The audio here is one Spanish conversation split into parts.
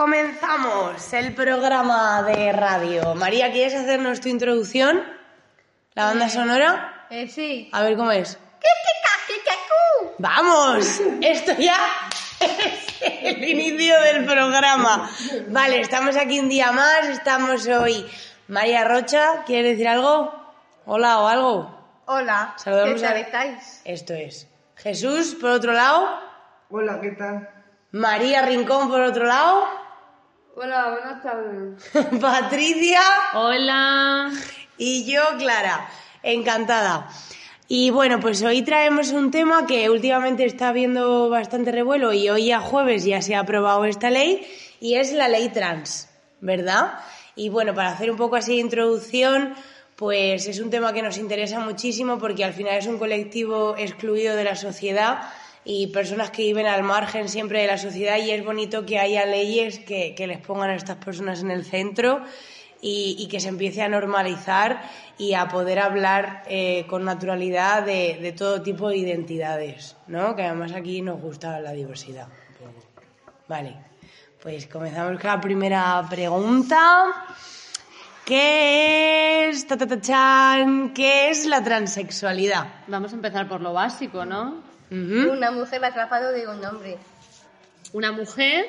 Comenzamos el programa de radio. María, ¿quieres hacernos tu introducción? ¿La banda sonora? Eh, sí. A ver cómo es. ¡Vamos! Esto ya es el inicio del programa. Vale, estamos aquí un día más. Estamos hoy. María Rocha, ¿quieres decir algo? Hola o algo. Hola. Saludamos ¿Qué tal a- estáis? Esto es. Jesús, por otro lado. Hola, ¿qué tal? María Rincón, por otro lado. Hola, buenas tardes. Patricia. Hola. Y yo, Clara, encantada. Y bueno, pues hoy traemos un tema que últimamente está habiendo bastante revuelo y hoy a jueves ya se ha aprobado esta ley y es la ley trans, ¿verdad? Y bueno, para hacer un poco así de introducción, pues es un tema que nos interesa muchísimo porque al final es un colectivo excluido de la sociedad y personas que viven al margen siempre de la sociedad y es bonito que haya leyes que, que les pongan a estas personas en el centro y, y que se empiece a normalizar y a poder hablar eh, con naturalidad de, de todo tipo de identidades, ¿no? Que además aquí nos gusta la diversidad. Vale, pues comenzamos con la primera pregunta. ¿Qué es, qué es la transexualidad? Vamos a empezar por lo básico, ¿no? Una mujer atrapado de un hombre. Una mujer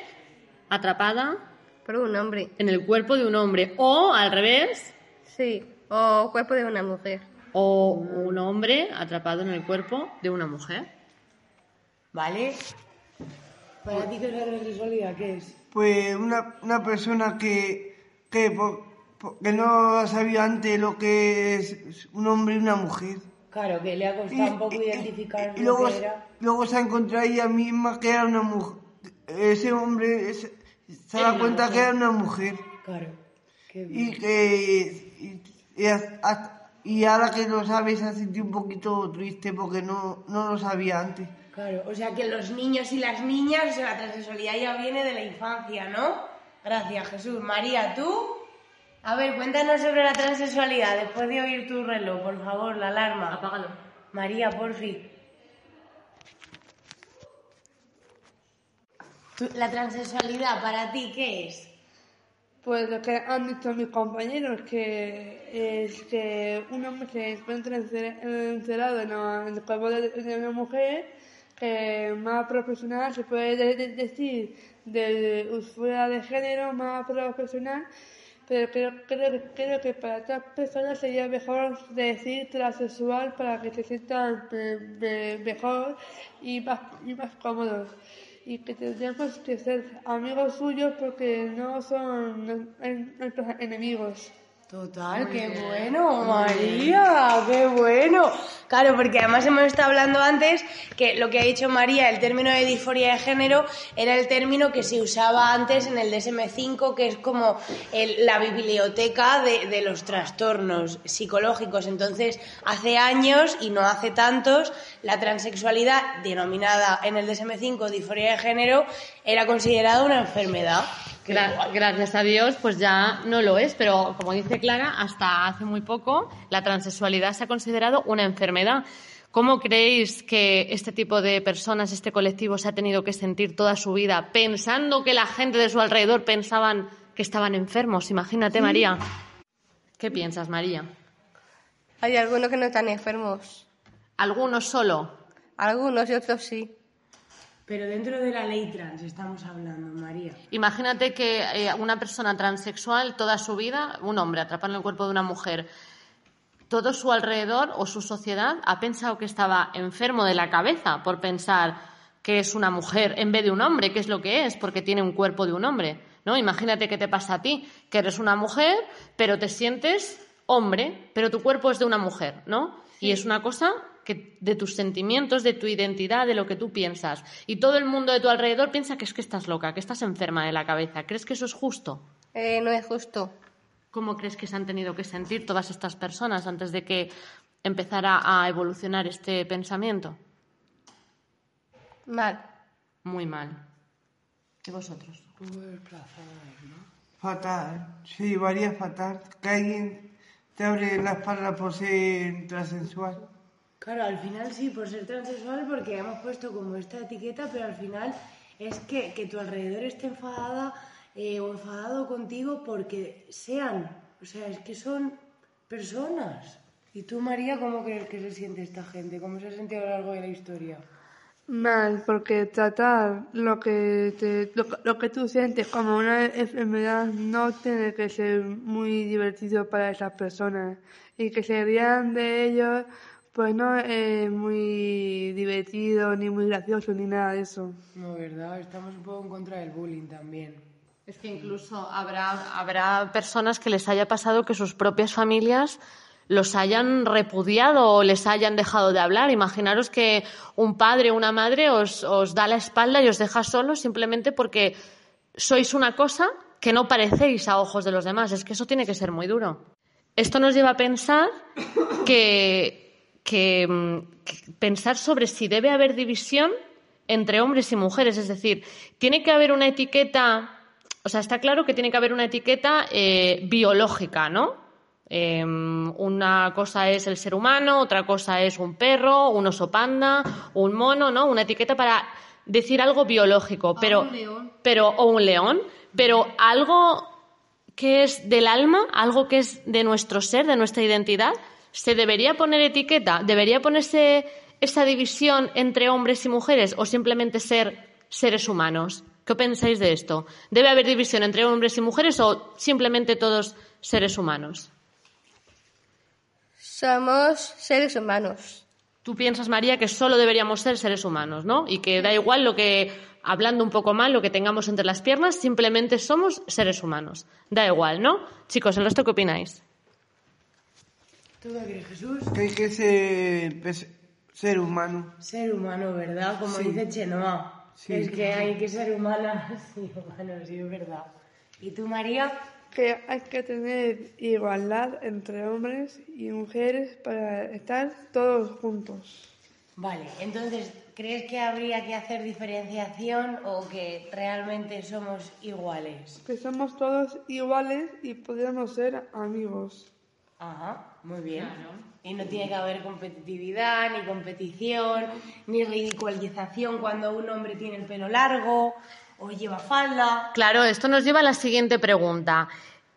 atrapada Por un hombre. en el cuerpo de un hombre o al revés, Sí. O cuerpo de una mujer. o un hombre atrapado en el cuerpo de una mujer. ¿Vale? ¿Para ti qué es la transexualidad? ¿Qué es? Pues una, una persona que, que, por- por- que no sabía antes lo que es un hombre y una mujer. Claro, que le ha costado un poco identificar y luego, era. luego se ha encontrado ella misma que era una mujer. Ese hombre se, da cuenta mujer. que era una mujer. Claro. Qué Y que. Y, y hasta- y ahora que lo sabe se ha sentido un poquito triste porque no, no lo sabía antes. Claro, o sea que los niños y las niñas, o sea, la transexualidad ya viene de la infancia, ¿no? Gracias, Jesús. María, ¿tú? A ver, cuéntanos sobre la transexualidad después de oír tu reloj, por favor, la alarma. Apágalo. María, porfi. Tú- La transexualidad, ¿para ti qué es? Pues lo que han dicho mis compañeros, que es que un hombre se encuentra encer- encerrado en, el cuerpo de, una mujer, que más profesional se puede de- de- decir de usuaria de género, más profesional, pero creo, creo, creo que para otras personas sería mejor decir transexual para que se sientan me- mejor y más, y más cómodos y que tendríamos que ser amigos suyos porque no son nuestros enemigos. Total, qué bueno, María, qué bueno. Claro, porque además hemos estado hablando antes que lo que ha dicho María, el término de disforia de género, era el término que se usaba antes en el DSM-5, que es como el- la biblioteca de, de los trastornos psicológicos. Entonces, hace años y no hace tantos, la transexualidad, denominada en el DSM-5 disforia de género, era considerada una enfermedad. Gra- gracias a Dios, pues ya no lo es, pero como dice Clara, hasta hace muy poco la transexualidad se ha considerado una enfermedad. ¿Cómo creéis que este tipo de personas, este colectivo, se ha tenido que sentir toda su vida pensando que la gente de su alrededor pensaban que estaban enfermos? Imagínate, María. ¿Qué piensas, María? Hay algunos que no están enfermos. Algunos solo. Algunos y otros sí. Pero dentro de la ley trans estamos hablando, María. Imagínate que eh, una persona transexual toda su vida, un hombre atrapado en el cuerpo de una mujer, todo su alrededor o su sociedad ha pensado que estaba enfermo de la cabeza por pensar que es una mujer en vez de un hombre, que es lo que es, porque tiene un cuerpo de un hombre. ¿no? Imagínate qué te pasa a ti, que eres una mujer, pero te sientes hombre, pero tu cuerpo es de una mujer, ¿no? Y es una cosa que de tus sentimientos, de tu identidad, de lo que tú piensas. Y todo el mundo de tu alrededor piensa que es que estás loca, que estás enferma de la cabeza. ¿Crees que eso es justo? Eh, no es justo. ¿Cómo crees que se han tenido que sentir todas estas personas antes de que empezara a evolucionar este pensamiento? Mal. Muy mal. ¿Y vosotros? Fatal, se llevaría fatal. Que alguien te abre la espalda por ser transexual. Claro, al final sí, por ser transexual, porque hemos puesto como esta etiqueta, pero al final es que, que tu alrededor esté enfadada eh, o enfadado contigo porque sean, o sea, es que son personas. ¿Y tú, María, cómo crees que se siente esta gente? ¿Cómo se ha sentido a lo largo de la historia? Mal, porque tratar lo que, te- lo, que tú sientes como una enfermedad no tiene que ser muy divertido para esas personas. Y que se rían de ellos, pues no es muy divertido, ni muy gracioso, ni nada de eso. No, ¿verdad? Estamos un poco en contra del bullying también. Es que incluso habrá, habrá personas que les haya pasado que sus propias familias los hayan repudiado o les hayan dejado de hablar. Imaginaros que un padre o una madre os, os da la espalda y os deja solos simplemente porque sois una cosa que no parecéis a ojos de los demás. Es que eso tiene que ser muy duro. Esto nos lleva a pensar que, que, mm, que pensar sobre si debe haber división entre hombres y mujeres. Es decir, tiene que haber una etiqueta, o sea, está claro que tiene que haber una etiqueta eh, biológica, ¿no? Eh, una cosa es el ser humano, otra cosa es un perro, un oso panda, un mono, ¿no? Una etiqueta para decir algo biológico, pero, pero o un león, pero algo que es del alma, algo que es de nuestro ser, de nuestra identidad, ¿se debería poner etiqueta? ¿Debería ponerse esa división entre hombres y mujeres o simplemente ser seres humanos? ¿Qué pensáis de esto? ¿Debe haber división entre hombres y mujeres o simplemente todos seres humanos? Somos seres humanos. Tú piensas, María, que solo deberíamos ser seres humanos, ¿no? Y que da igual lo que, hablando un poco mal, lo que tengamos entre las piernas, simplemente somos seres humanos. Da igual, ¿no? Chicos, ¿el resto qué opináis? ¿Tú qué crees, Jesús? Que hay que ser pes- ser humano. Ser humano, ¿verdad? Como dice Chenoa. Sí. Es que hay que ser humanas y humanos, sí, es verdad. ¿Y tú, María? Que hay que tener igualdad entre hombres y mujeres para estar todos juntos. Vale, entonces, ¿crees que habría que hacer diferenciación o que realmente somos iguales? Que somos todos iguales y podemos ser amigos. Ajá, muy bien. Y no tiene que haber competitividad, ni competición, ni ridiculización cuando un hombre tiene el pelo largo o lleva falda. Claro, esto nos lleva a la siguiente pregunta.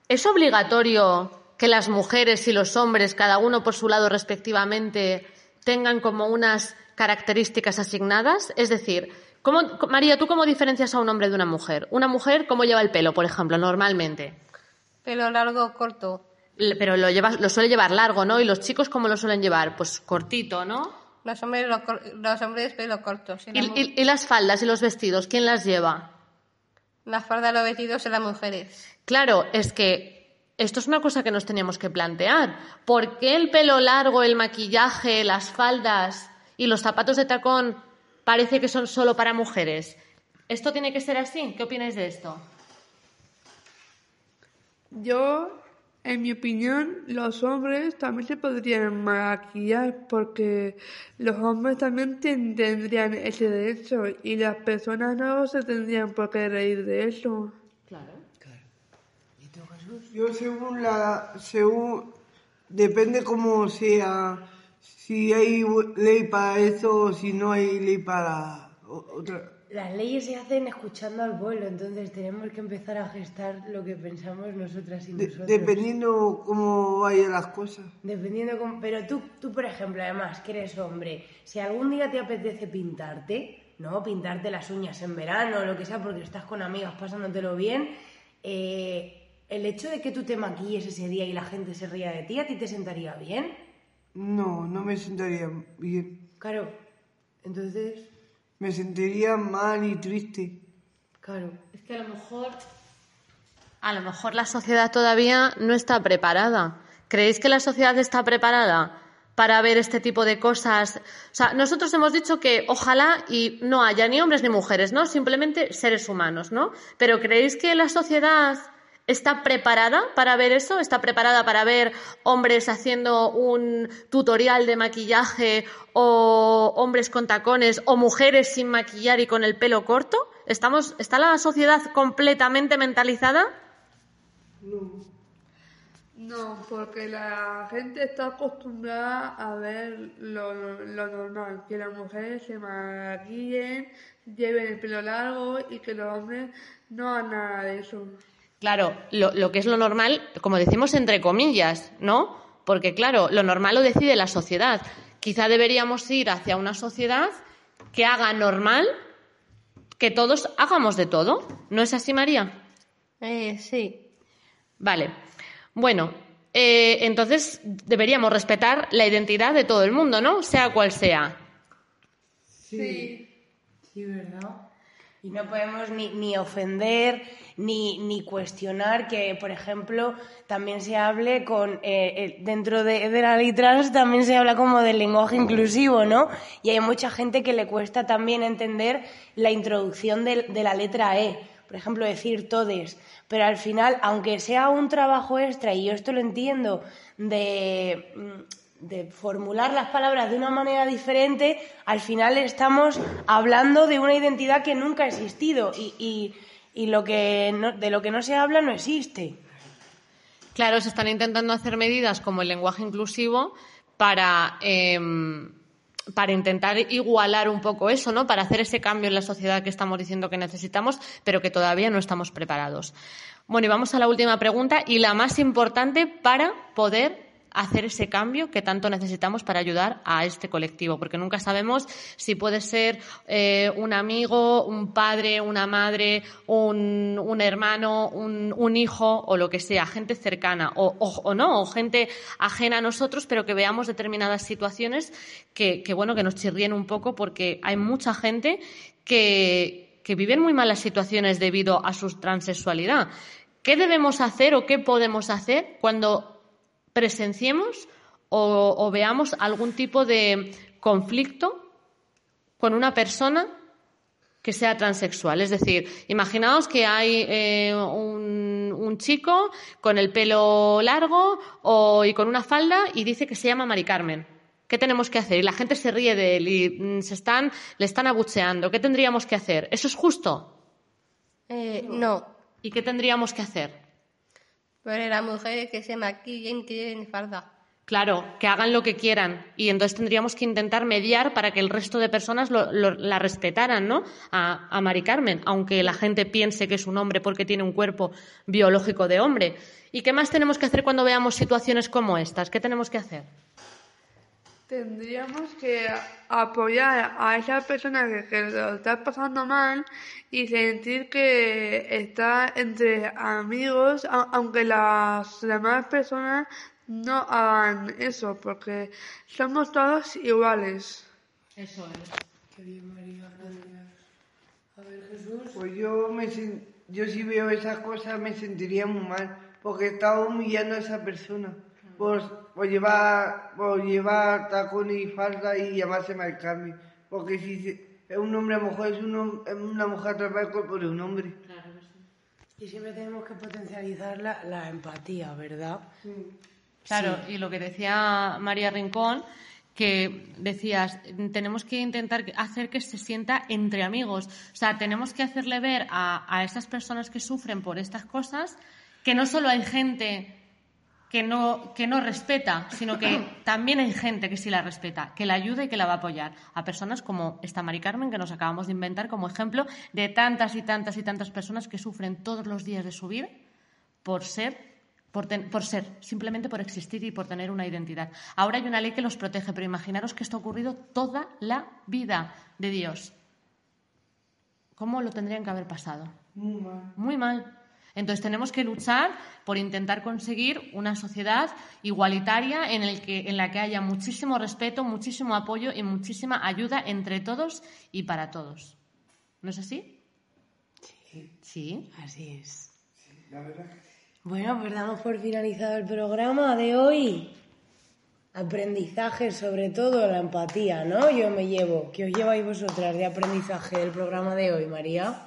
¿Es obligatorio que las mujeres y los hombres, cada uno por su lado respectivamente, tengan como unas características asignadas? Es decir, ¿cómo, María, ¿tú cómo diferencias a un hombre de una mujer? Una mujer, ¿cómo lleva el pelo, por ejemplo, normalmente? Pelo largo o corto. Pero lo, lleva, lo suele llevar largo, ¿no? ¿Y los chicos cómo lo suelen llevar? Pues cortito, ¿no? Los hombres, lo los hombres pelo corto. ¿Y, y- y las faldas y los vestidos? ¿Quién las lleva? La falda, los vestidos de las mujeres. Claro, es que esto es una cosa que nos teníamos que plantear. ¿Por qué el pelo largo, el maquillaje, las faldas y los zapatos de tacón parece que son solo para mujeres? ¿Esto tiene que ser así? ¿Qué opináis de esto? Yo, en mi opinión, los hombres también se podrían maquillar porque los hombres también ten- tendrían ese derecho y las personas no se tendrían por qué reír de eso. Claro. Yo según la, según, depende cómo sea, si hay ley para eso o si no hay ley para otra. Las leyes se hacen escuchando al pueblo, entonces tenemos que empezar a gestar lo que pensamos nosotras y De- nosotros. dependiendo cómo vayan las cosas. Dependiendo cómo... Pero tú, tú, por ejemplo, además, que eres hombre, si algún día te apetece pintarte, ¿no? Pintarte las uñas en verano o lo que sea, porque estás con amigas pasándotelo bien, eh, el hecho de que tú te maquilles ese día y la gente se ría de ti, ¿a ti te sentaría bien? No, no me sentaría bien. Claro. Entonces, Me sentiría mal y triste. claro. Es que a lo mejor. A lo mejor la sociedad todavía no está preparada. ¿Creéis que la sociedad está preparada para ver este tipo de cosas? O sea, nosotros hemos dicho que ojalá y no haya ni hombres ni mujeres, ¿no? Simplemente seres humanos, ¿no? Pero ¿creéis que la sociedad está preparada para ver eso? ¿Está preparada para ver hombres haciendo un tutorial de maquillaje o hombres con tacones o mujeres sin maquillar y con el pelo corto? ¿Estamos, ¿Está la sociedad completamente mentalizada? No, porque la gente está acostumbrada a ver lo, lo normal, que las mujeres se maquillen, lleven el pelo largo y que los hombres no hagan nada de eso. Claro, lo, lo que es lo normal, como decimos entre comillas, ¿no? Porque claro, lo normal lo decide la sociedad. Quizá deberíamos ir hacia una sociedad que haga normal que todos hagamos de todo. ¿No es así, María? Eh, sí. Vale. Bueno, eh, entonces deberíamos respetar la identidad de todo el mundo, ¿no? Sea cual sea. Sí. Sí, ¿verdad? Y no podemos ni, ni ofender ni, ni cuestionar que, por ejemplo, también se hable con. eh, eh, dentro de, de la ley trans también se habla como del lenguaje inclusivo, ¿no? Y hay mucha gente que le cuesta también entender la introducción de, de la letra E. Por ejemplo, decir todes. Pero al final, aunque sea un trabajo extra, y yo esto lo entiendo, de. De formular las palabras de una manera diferente, al final estamos hablando de una identidad que nunca ha existido y, y- y lo que de lo que no se habla no existe. Claro, se están intentando hacer medidas como el lenguaje inclusivo para, em, para intentar igualar un poco eso, ¿no? Para hacer ese cambio en la sociedad que estamos diciendo que necesitamos, pero que todavía no estamos preparados. Bueno, y vamos a la última pregunta y la más importante para poder hacer ese cambio que tanto necesitamos para ayudar a este colectivo, porque nunca sabemos si puede ser eh, un amigo, un padre, una madre, un, un hermano, un, un hijo o lo que sea, gente cercana o, o- o no, o gente ajena a nosotros, pero que veamos determinadas situaciones que, que, bueno, que nos chirríen un poco porque hay mucha gente que, que viven muy malas situaciones debido a su transexualidad. ¿Qué debemos hacer o qué podemos hacer cuando presenciemos o, o veamos algún tipo de conflicto con una persona que sea transexual. Es decir, imaginaos que hay eh, un, un chico con el pelo largo o, y con una falda y dice que se llama Mari Carmen. ¿Qué tenemos que hacer? Y la gente se ríe de él y mm, se están, le están abucheando. ¿Qué tendríamos que hacer? ¿Eso es justo? Eh, no. ¿Y qué tendríamos que hacer? Pero las mujeres que se maquillen que lleven falda. Claro, que hagan lo que quieran. Y entonces tendríamos que intentar mediar para que el resto de personas lo- lo- la respetaran, ¿no? A, a Mari Carmen, aunque la gente piense que es un hombre porque tiene un cuerpo biológico de hombre. ¿Y qué más tenemos que hacer cuando veamos situaciones como estas? ¿Qué tenemos que hacer? Tendríamos que apoyar a esa persona que, que lo está pasando mal y sentir que está entre amigos, a- aunque las demás personas no hagan eso, porque somos todos iguales. Eso es. Pues yo, me, yo si veo esas cosas me sentiría muy mal, porque estaba humillando a esa persona por, por llevar por llevar tacones y falda y llamarse Mari Carmen. Porque si se- es un hombre a mujer, es, un es una mujer atrapada el cuerpo de un hombre. Y siempre tenemos que potencializar la, la empatía, ¿verdad? Claro, y lo que decía María Rincón, que decías, tenemos que intentar hacer que se sienta entre amigos. O sea, tenemos que hacerle ver a, a esas personas que sufren por estas cosas que no solo hay gente que no, que no respeta, sino que también hay gente que sí la respeta, que la ayuda y que la va a apoyar. A personas como esta Mari Carmen, que nos acabamos de inventar como ejemplo de tantas y tantas y tantas personas que sufren todos los días de su vida por ser, por, ten- por ser, simplemente por existir y por tener una identidad. Ahora hay una ley que los protege, pero imaginaros que esto ha ocurrido toda la vida de Dios. ¿Cómo lo tendrían que haber pasado? Muy mal. Muy mal. Entonces tenemos que luchar por intentar conseguir una sociedad igualitaria en, el que, en la que haya muchísimo respeto, muchísimo apoyo y muchísima ayuda entre todos y para todos. ¿No es así? Sí, Sí. así es. La verdad sí. Bueno, pues damos por finalizado el programa de hoy. Aprendizaje, sobre todo la empatía, ¿no? Yo me llevo. ¿Qué os lleváis vosotras de aprendizaje del programa de hoy, María?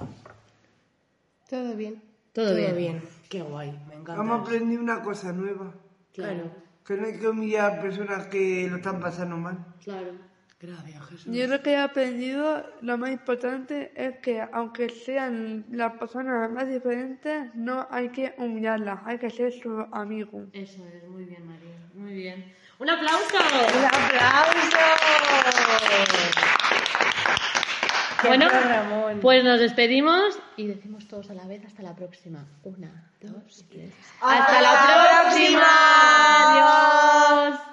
Todo bien. Todo, bien. Qué guay, me encanta. Hemos aprendido una cosa nueva. Claro. Que no hay que humillar a personas que lo están pasando mal. Claro. Gracias, Jesús. Yo lo que he aprendido, lo más importante es que aunque sean las personas más diferentes, no hay que humillarlas, hay que ser su amigo. Eso es, muy bien, María. Muy bien. ¡Un aplauso! ¡Un aplauso! ¡Qué Bueno, pues nos despedimos y decimos todos a la vez hasta la próxima. Una, dos, tres. ¡Hasta la próxima! ¡Adiós!